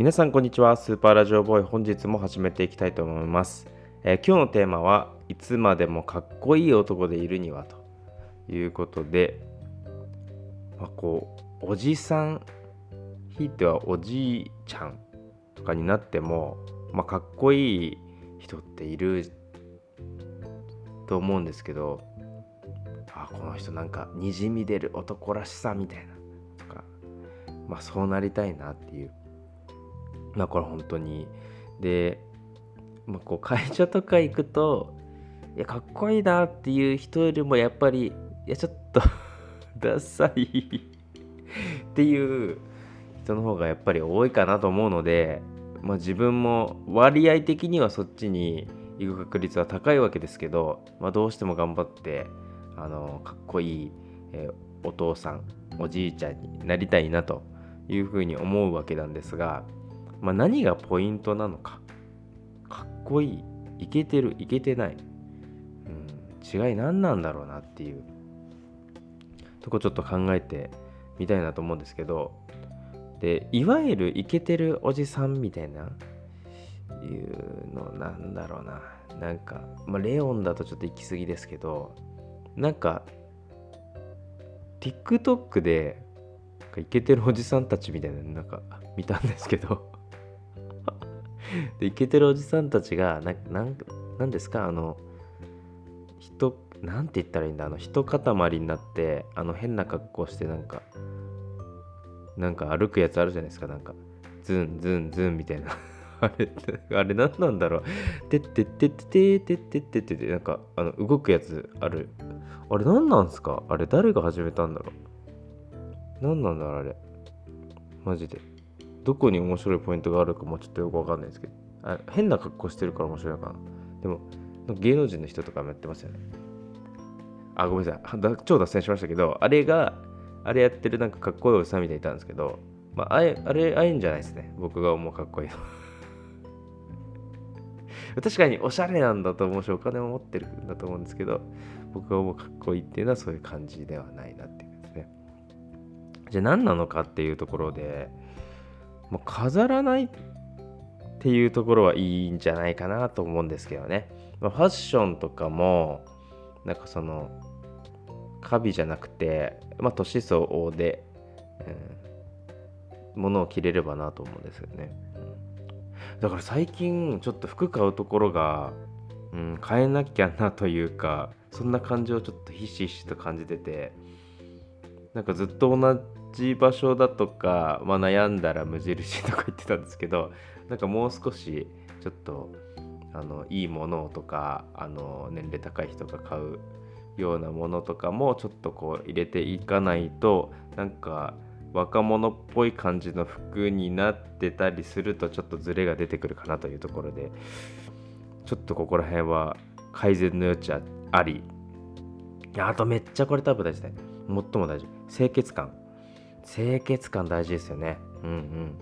皆さんこんにちは。スーパーラジオボーイ。本日も始めていきたいと思います、えー今日のテーマはいつまでもかっこいい男でいるにはと。いうことで、まあ、こうおじさんひいてはおじいちゃんとかになっても、まあ、かっこいい人っていると思うんですけどあこの人なんかにじみ出る男らしさみたいなとかまあそうなりたいなっていうまあこれ本当に。で、まあ、こう会社とか行くといやかっこいいなっていう人よりもやっぱりいやちょっと ダサいっていう人の方がやっぱり多いかなと思うので、まあ、自分も割合的にはそっちに行く確率は高いわけですけど、まあ、どうしても頑張ってあのかっこいい、えーお父さんおじいちゃんになりたいなというふうに思うわけなんですが、まあ、何がポイントなのか。かっこいい。いけてる。いけてない、うん、違い何なんだろうなっていう。とこちょっと考えてみたいなと思うんですけど。でいわゆるイケてるおじさんみたいな。いうのなんだろうな。なんか、まあ、レオンだとちょっと行き過ぎですけど。なんか TikTok でなんかイケてるおじさんたちみたいななんか見たんですけど。でイケてるおじさんたちがななんなんですか？あの人なんて言ったらいいんだ？あの一塊になってあの変な格好してなんかなんか歩くやつあるじゃないですか？なんかズンズンズンみたいな。あれあれ何なんだろう？てってってっててってってってってってなんかあの動くやつあるあれ何なんすかあれ誰が始めたんだろう何なんだろうあれマジでどこに面白いポイントがあるかもちょっとよくわかんないですけどあ変な格好してるから面白いのかな。でも芸能人の人とかもやってますよね。あごめんなさい。超脱線しましたけどあれがあれやってるなんかかっこいいおじさんみたいにいたんですけどまああれあれああいうんじゃないですね。僕が思うかっこいいの 確かにおしゃれなんだと思うしお金も持ってるんだと思うんですけど僕が思うかっこいいっていうのはそういう感じではないなっていうですね。じゃあ何なのかっていうところでもう飾らないっていうところはいいんじゃないかなと思うんですけどね、まあ、ファッションとかもなんかそのカビじゃなくて、まあ、年相応で、うん、ものを着れればなと思うんですよね、うん、だから最近ちょっと服買うところが、うん、変えなきゃなというかそんな感じをちょっとひしひしと感じててなんかずっと同じ場所だとか、まあ、悩んだら無印とか言ってたんですけどなんかもう少しちょっとあのいいものとかあの年齢高い人が買うようなものとかもちょっとこう入れていかないとなんか若者っぽい感じの服になってたりするとちょっとズレが出てくるかなというところでちょっとここら辺は改善の余地あり。あとめっちゃこれ多分大事だよ最も大事。清潔感。清潔感大事ですよね。うんうん。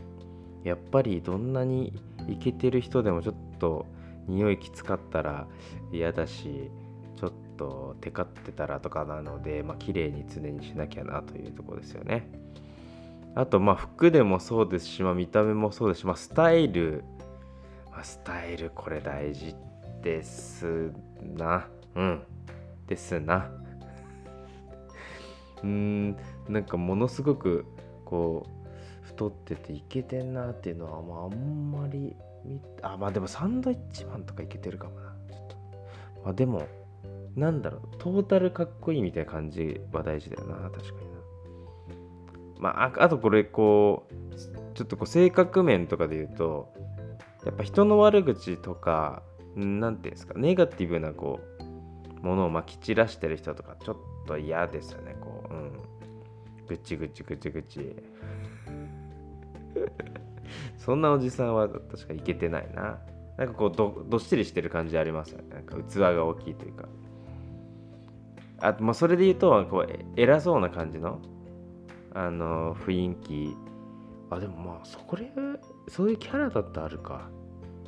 やっぱりどんなにイケてる人でもちょっと匂いきつかったら嫌だしちょっとテカってたらとかなのでまあ綺麗に常にしなきゃなというとこですよね。あとまあ服でもそうですし、まあ、見た目もそうですし、まあ、スタイル、まあ、スタイルこれ大事ですな。うん。ですな。うん。なんかものすごくこう太ってていけてんなっていうのは、まあ、あんまりあまあでもサンドイッチマンとかいけてるかもな。ちょっと。まあでもなんだろうトータルかっこいいみたいな感じは大事だよな確かにな。まああとこれこうちょっとこう性格面とかで言うとやっぱ人の悪口とかなんていうんですかネガティブなこうものをまき散らしてる人とかちょっと嫌ですよねこう。うん。ぐちぐちぐちぐち。そんなおじさんは確かいけてないな。なんかこうどどっしりしてる感じありますよね。なんか器が大きいというか。あとまあそれで言うとこう偉そうな感じのあの雰囲気。あでもまあそこでそういうキャラだってあるか。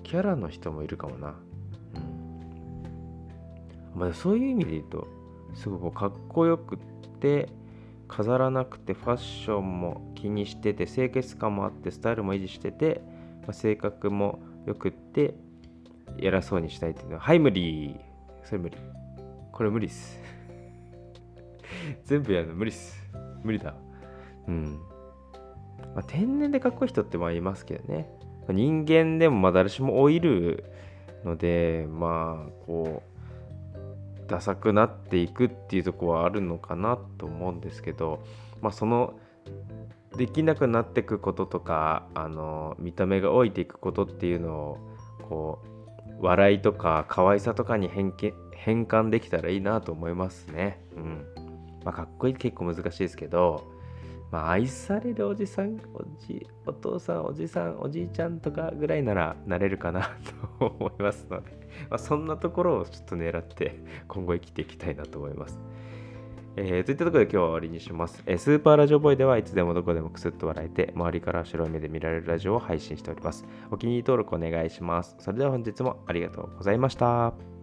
キャラの人もいるかもな。まあそういう意味で言うとすごくかっこよくって飾らなくてファッションも気にしてて清潔感もあってスタイルも維持しててまあ、性格もよくって偉そうにしたいっていうのははい無理。それ無理。これ無理っす。全部やるの無理っす。無理だ。うん。まあ、天然でかっこいい人ってまあいますけどね。人間でもまあ誰しも老いるのでまあこうダサくなっていくっていうとこはあるのかなと思うんですけどまあそのできなくなっていくこととかあの見た目が老いていくことっていうのをこう笑いとか可愛さとかに変変換できたらいいなと思いますね。うんまあ、かっこいい結構難しいですけどまあ、愛されるおじさんおじお父さんおじさんおじいちゃんとかぐらいならなれるかなと思いますので、まあ、そんなところをちょっと狙って今後生きていきたいなと思います。えー、といったところで今日は終わりにします、えー、スーパーラジオボーイではいつでもどこでもくすっと笑えて周りから白い目で見られるラジオを配信しております。お気に入り登録お願いします。それでは本日もありがとうございました。